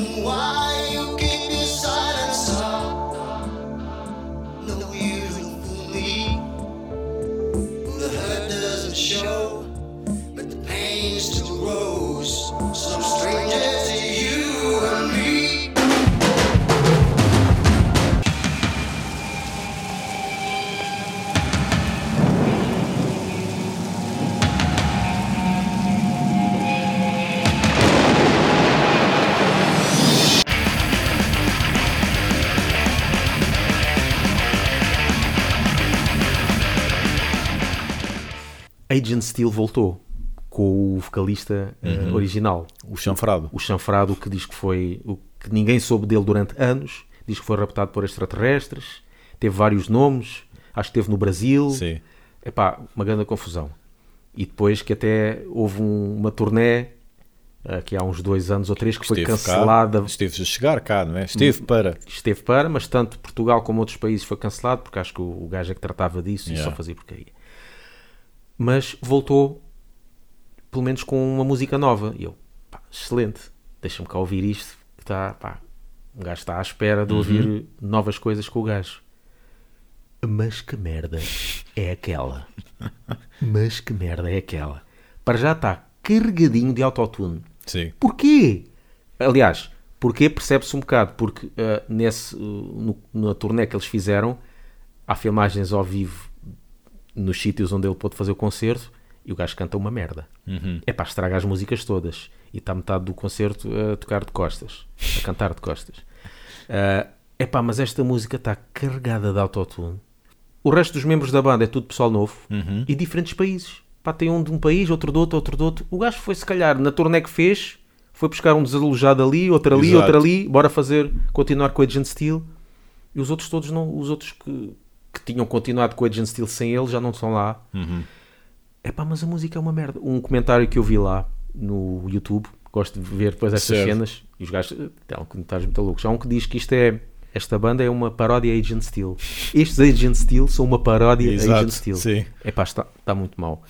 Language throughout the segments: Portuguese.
我 Agent Steel voltou com o vocalista eh, original, O chanfrado. o chanfrado que diz que foi o que ninguém soube dele durante anos, diz que foi raptado por extraterrestres, teve vários nomes, acho que teve no Brasil. Sim. Epá, uma grande confusão. E depois que até houve um- uma turné aqui há uns dois anos ou três que foi Esteve cancelada. Cá, esteve a chegar cá, não é? Esteve para. Esteve para, mas tanto Portugal como outros países foi cancelado, porque acho que o, o gajo é que tratava disso e Yeah. só fazia porcaria. Mas voltou, pelo menos com uma música nova. E eu, pá, excelente, deixa-me cá ouvir isto. que Está, pá, um gajo está à espera de ouvir novas coisas com o gajo. Mas que merda é aquela? Mas que merda é aquela? Para já está carregadinho de autotune. Sim. Porquê? Aliás, porquê percebe-se um bocado, porque ah, nesse, uh, no, na turnê que eles fizeram, há filmagens ao vivo nos sítios onde ele pôde fazer o concerto e o gajo canta uma merda. É para estragar as músicas todas. E está metade do concerto a tocar de costas, a cantar de costas. é pá, mas esta música está carregada de autotune. O resto dos membros da banda é tudo pessoal novo e diferentes países. Pá, tem um de um país, outro de outro, outro de outro. O gajo foi, se calhar, na turnê que fez, foi buscar um desalojado ali, outro ali, Exato. outro ali, bora fazer, continuar com o Agent Steel. E os outros todos não, os outros que, que tinham continuado com o Agent Steel sem ele já não estão lá. É pá, mas a música é uma merda. Um comentário que eu vi lá no YouTube, gosto de ver depois estas Certo. cenas, e os gajos têm comentários muito loucos. Há um que diz que isto é. Esta banda é uma paródia Agent Steel. Estes Agent Steel são uma paródia Exato, Agent Steel. É pá, está, está muito mal.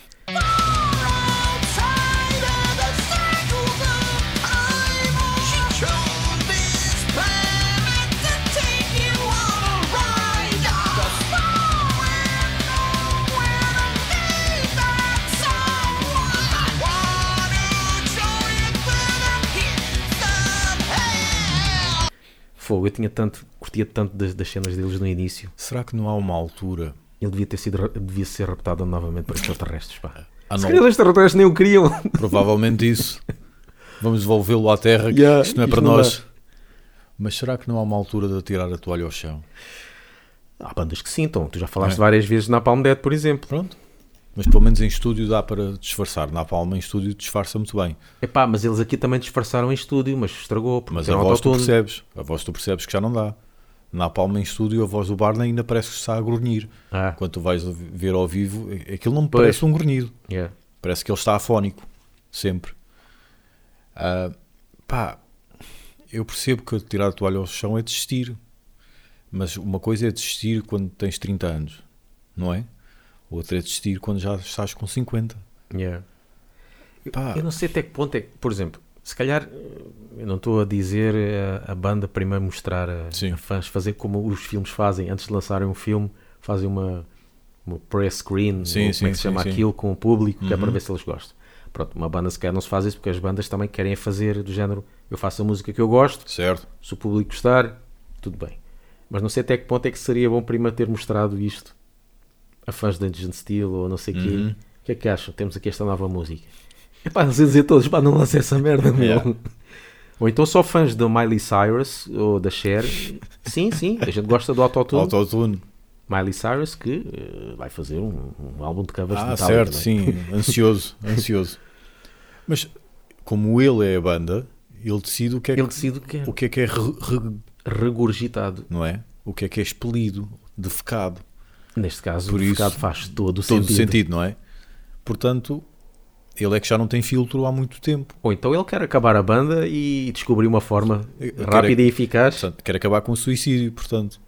Fogo, eu tinha tanto, curtia tanto das, das cenas deles no início. Será que não há uma altura? Ele devia ter sido, devia ser raptado novamente por extraterrestres, pá. Ah, Se não. calhar os extraterrestres nem o queriam. Provavelmente isso. Vamos devolvê-lo à terra, que Yeah, isto não é isto para não nós. Mas será que não há uma altura de tirar a toalha ao chão? Há bandas que sim, então. Tu já falaste É. várias vezes na Palm Dead, por exemplo. Pronto. Mas pelo menos em estúdio dá para disfarçar. Na palma em estúdio disfarça muito bem. Epá, mas eles aqui também disfarçaram em estúdio, mas estragou. Mas a voz tu percebes. A voz tu percebes que já não dá. Na palma em estúdio a voz do Barney ainda parece que está a grunhir. Ah, Quando tu vais ver ao vivo, aquilo não me Pois. parece um grunhido. yeah. Parece que ele está afónico. Sempre. Ah, pá, eu percebo que tirar a toalha ao chão é desistir. Mas uma coisa é desistir quando tens 30 anos, não é? Outra é desistir quando já estás com 50. Yeah. Pá, Eu não sei até que ponto é que, por exemplo, se calhar, eh, eu não estou a dizer eh, a, banda primeiro mostrar a, Sim. a fãs, fazer como os filmes fazem, antes de lançarem um filme, fazem uma, uma press screen, Sim, ou sim, como é que se sim, chama sim. aquilo, com o público, que é para Uhum. ver se eles gostam. Pronto, uma banda se calhar não se faz isso porque as bandas também querem fazer do género, eu faço a música que eu gosto, certo. se o público gostar, tudo bem. Mas não sei até que ponto é que seria bom primeiro ter mostrado isto a fãs de Agent Steel ou não sei o quê. Uhum. O que é que acham? Temos aqui esta nova música. É pá, eles iam dizer todos, pá, não lancei essa merda, meu. Yeah. Ou então só fãs da Miley Cyrus ou da Cher. Sim, sim, a gente gosta do Autotune. Autotune. Miley Cyrus que eh, vai fazer um, um álbum de covers de Ah, certo, é? sim. Ansioso, ansioso. Mas como ele é a banda, ele decide o que é que, Ele o que é. o que, é, que é re- re- Regurgitado. não é? O que é que é expelido, defecado. Neste caso, Por o isso, faz todo o Todo sentido. sentido, não é? Portanto, ele é que já não tem filtro há muito tempo. Ou então ele quer acabar a banda e descobrir uma forma Eu quero rápida é- e eficaz. Portanto, quer acabar com o suicídio, portanto.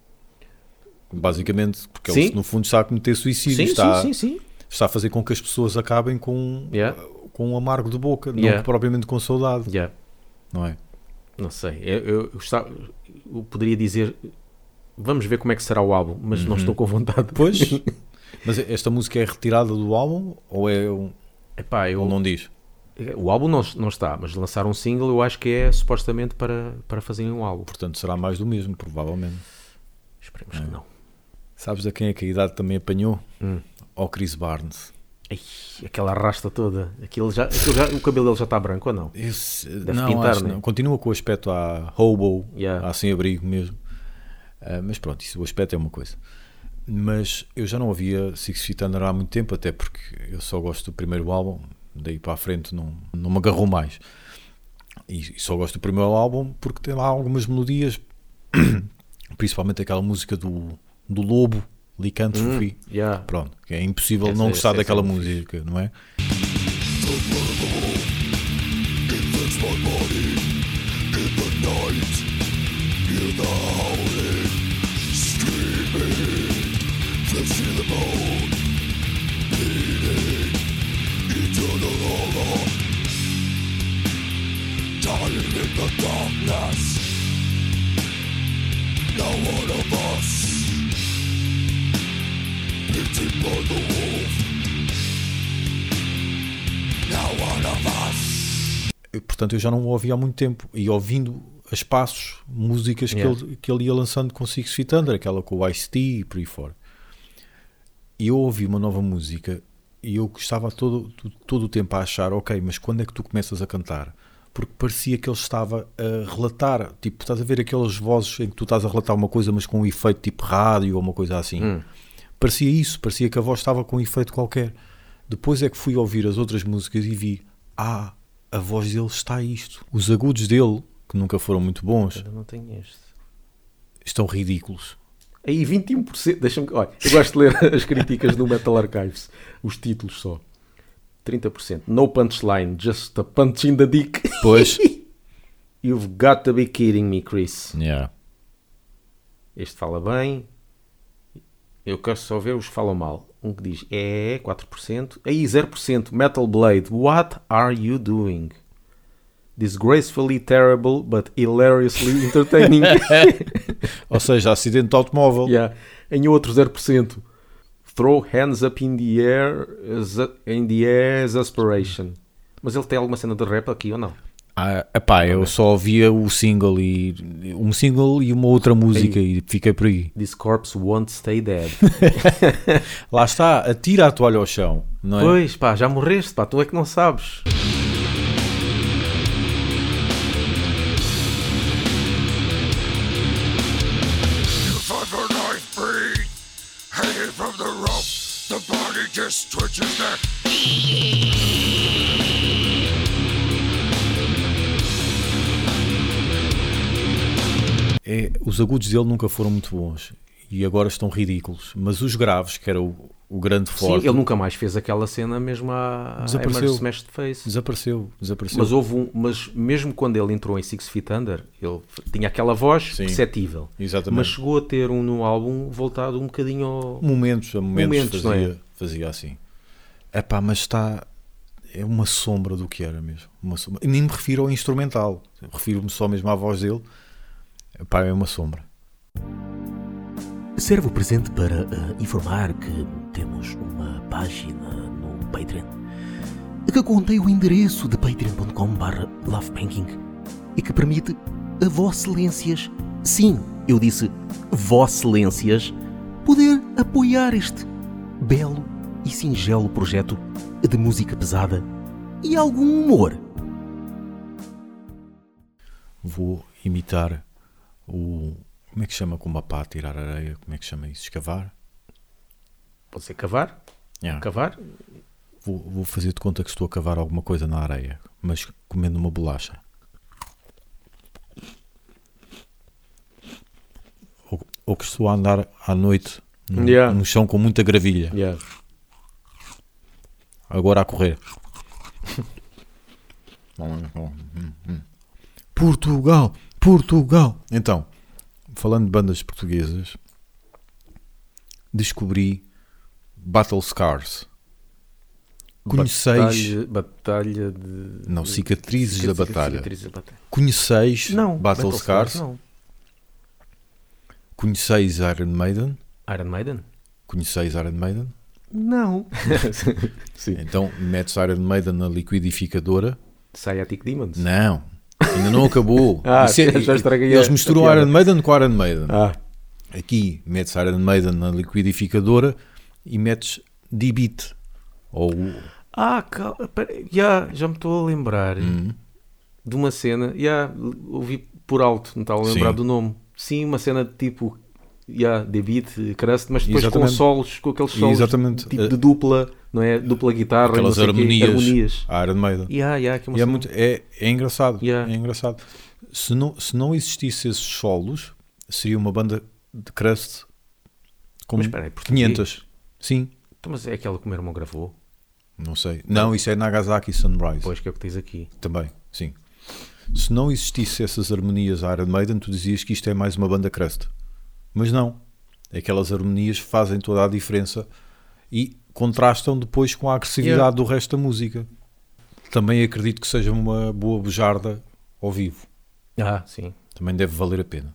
Basicamente, porque Sim. ele no fundo está a cometer suicídio, Sim, está, sim, sim, sim. está a fazer com que as pessoas acabem com, Yeah. com um amargo de boca, Yeah. não propriamente com saudade, Yeah. não é? Não sei. Eu, eu, eu eu poderia dizer. Vamos ver como é que será o álbum, mas não estou com vontade. Pois, mas esta música é retirada do álbum ou é um. Epá, eu, Ou não diz? O álbum não, não está, mas lançar um single eu acho que é supostamente para, para fazerem um álbum. Portanto, será mais do mesmo, provavelmente. Esperemos que não. Sabes a quem é que a idade também apanhou? Hum. Ao Chris Barnes. Ai, aquela rasta toda. Aquilo já, aquilo já- o cabelo dele já está branco ou não? Esse, Deve não, pintar, acho né? não. Continua com o aspecto a hobo, Yeah. a sem abrigo mesmo. Ah, mas pronto, isso, o aspecto é uma coisa. Mas eu já não ouvia Six Feet Under há muito tempo, até porque eu só gosto do primeiro álbum, daí para a frente não, não me agarrou mais. E, e só gosto do primeiro álbum porque tem lá algumas melodias, principalmente aquela música do, do Lobo, Lycanthropy. Yeah. Pronto, que é impossível Essa- não essa- gostar essa é daquela música, não é? Eu, portanto, eu já não o ouvi há muito tempo. E ouvindo a espaços, músicas Yeah. que, ele, que ele ia lançando com Six Feet Under, aquela com o Ice-T e por aí fora. E eu ouvi uma nova música e eu estava todo, todo o tempo a achar, ok, mas quando é que tu começas a cantar? Porque parecia que ele estava a relatar, tipo, estás a ver aquelas vozes em que tu estás a relatar uma coisa, mas com um efeito tipo rádio ou uma coisa assim. Hum. Parecia isso, parecia que a voz estava com um efeito qualquer. Depois é que fui ouvir as outras músicas e vi, ah, a voz dele está isto. Os agudos dele, que nunca foram muito bons, estão ridículos. Aí 21%, deixa-me. Olha, eu gosto de ler as críticas do Metal Archives, os títulos só. 30%. No punchline, just a punch in the dick. Pois. You've got to be kidding me, Chris. yeah. Este fala bem. Eu quero só ver os que falam mal. Um que diz é 4%. Aí 0%. Metal Blade. What are you doing? Disgracefully terrible but hilariously entertaining. Ou seja, acidente de automóvel. yeah. Em outro 0%. Throw hands up in the air in the air aspiration. Mas ele tem alguma cena de rap aqui ou não? Ah, epá, eu só ouvia o single e um single e uma outra música e fiquei por aí. This corpse won't stay dead. Lá está, atira a toalha ao chão, não é? Pois, pá, já morreste, pá, tu é que não sabes. É, os agudos dele nunca foram muito bons e agora estão ridículos. Mas os graves, que era o, o grande Sim, forte, ele nunca mais fez aquela cena mesmo a Desapareceu. Smash the Face. desapareceu. desapareceu. Mas houve um, mas mesmo quando ele entrou em Six Feet Under, ele tinha aquela voz Sim. perceptível. Exatamente. Mas chegou a ter um no álbum voltado um bocadinho ao. momentos, a momentos, Momentos, não fazia, é? fazia assim. Epá, mas está. É uma sombra do que era mesmo. Uma sombra. Nem me refiro ao instrumental. Refiro-me só mesmo à voz dele. Epá, é uma sombra. Serve o presente para eh, informar que temos uma página no Patreon que contém o endereço de patreon.com.br lovebanking e que permite a Vosselências, sim, eu disse Vosselências, poder apoiar este belo e singelo projeto de música pesada e algum humor. Vou imitar o. Como é que chama com uma pá tirar areia? Como é que chama isso? Escavar? Pode ser cavar? Yeah. Cavar? Vou, vou fazer de conta que estou a cavar alguma coisa na areia, mas comendo uma bolacha. Ou, ou que estou a andar à noite no, Yeah. no chão com muita gravilha. Yeah. Agora a correr. Portugal, Portugal. Então, falando de bandas portuguesas, descobri Battle Scars. Conheceis. Batalha, batalha de. Não, cicatrizes Cica- da batalha. cicatrizes da batalha. Conheceis Não. Battle Scars? Não. Conheceis Iron Maiden? Iron Maiden? Conheceis Iron Maiden? Não. Sim. Então metes Iron Maiden na liquidificadora. Sciatic Demons? Não, ainda não acabou. Ah, Isso é- já estraguei eles misturam. Iron Maiden com Iron Maiden. Ah. Aqui metes Iron Maiden na liquidificadora e metes D-Beat. Ou Ah, calma. pera- Já, já me estou a lembrar Hum. de uma cena. Já ouvi por alto, não estava a lembrar Sim. do nome. Sim, uma cena de tipo. The Beat, Crust, mas depois Exatamente. com solos, com aqueles solos Exatamente. tipo de dupla, não é? Dupla guitarra, aquelas o quê, harmonias, harmonias. a Iron Maiden. Yeah, yeah, é muito, é, é engraçado. Yeah. É engraçado. Se não, se não existisse esses solos, seria uma banda de crust com Mas espera aí, português? 500. Sim, Então, Mas é aquela que o meu irmão gravou. não sei. Não, isso é Nagasaki Sunrise. Pois que é o que tens aqui. Também, sim. Se não existisse essas harmonias Iron Maiden, tu dizias que isto é mais uma banda crust. Mas não. Aquelas harmonias fazem toda a diferença e contrastam depois com a agressividade Yeah. do resto da música. Também acredito que seja uma boa bujarda ao vivo. Ah, sim. Também deve valer a pena.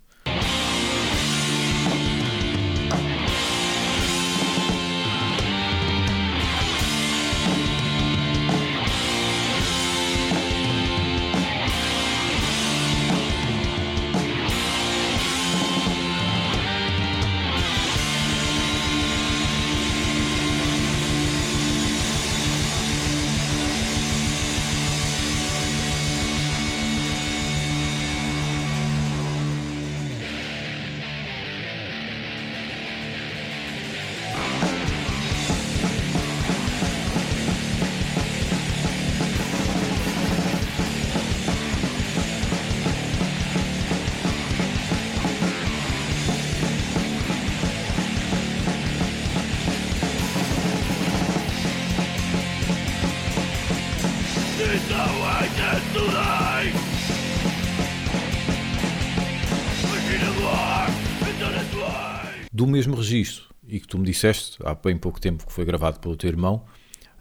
Do mesmo registro, e que tu me disseste há bem pouco tempo que foi gravado pelo teu irmão,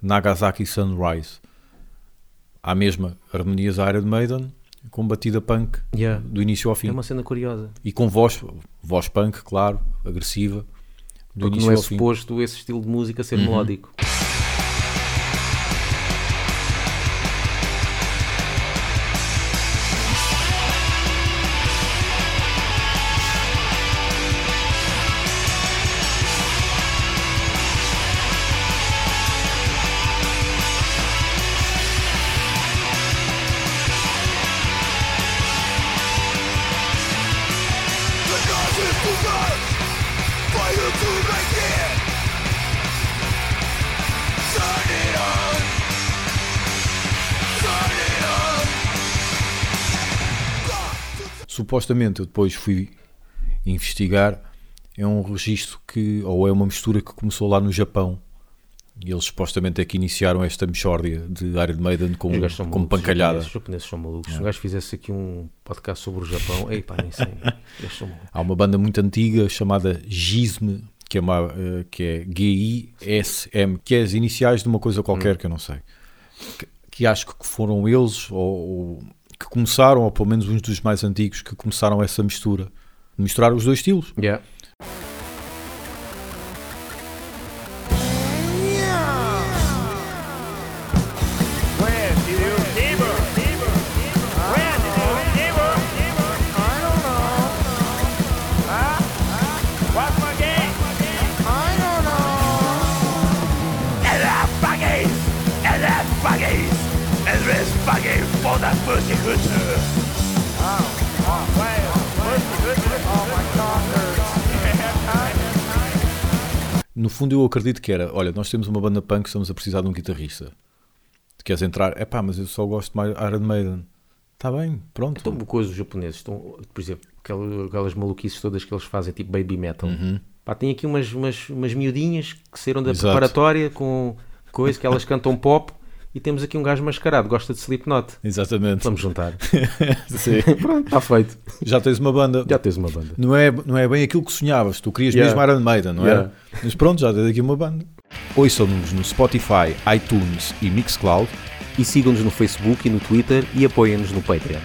Nagasaki Sunrise. Há mesma harmonias Iron Maiden com batida punk Yeah. do início ao fim. É uma cena curiosa. E com voz, voz punk, claro, agressiva, do Porque início não é ao fim. Uhum. suposto esse estilo de música ser melódico. Supostamente eu depois fui investigar, é um registro que, ou é uma mistura que começou lá no Japão. E eles supostamente é que iniciaram esta mexórdia de Iron Maiden com, com malucos, pancalhada. Os japoneses são malucos. Se um gajo fizesse aqui um podcast sobre o Japão, ei pá, nem sei. Há uma banda muito antiga chamada Gizme, que é, uma, eh, que é G-I-S-M, que é as iniciais de uma coisa qualquer que eu não sei. Que, que acho que foram eles, ou, ou que começaram, ou pelo menos uns dos mais antigos, que começaram essa mistura. Misturar os dois estilos. Yeah. No fundo, eu acredito que era: olha, nós temos uma banda punk, estamos a precisar de um guitarrista. Tu queres entrar? É pá, mas eu só gosto mais de Iron Maiden. Está bem, pronto. Então, coisa, os japoneses estão, por exemplo, aquelas, aquelas maluquices todas que eles fazem, tipo baby metal. Pá, tem aqui umas, umas, umas miudinhas que saíram da Exato. preparatória com coisa que elas cantam pop e temos aqui um gajo mascarado, gosta de Slipknot. Exatamente. Vamos juntar. Sim. Pronto, está feito. Já tens uma banda. Já tens uma banda. Não, é, não é bem aquilo que sonhavas. Tu querias Yeah. mesmo Iron Maiden, não Yeah. era? Mas pronto, já tens aqui uma banda. Ouçam-nos no Spotify, iTunes e Mixcloud. E sigam-nos no Facebook e no Twitter e apoiem-nos no Patreon.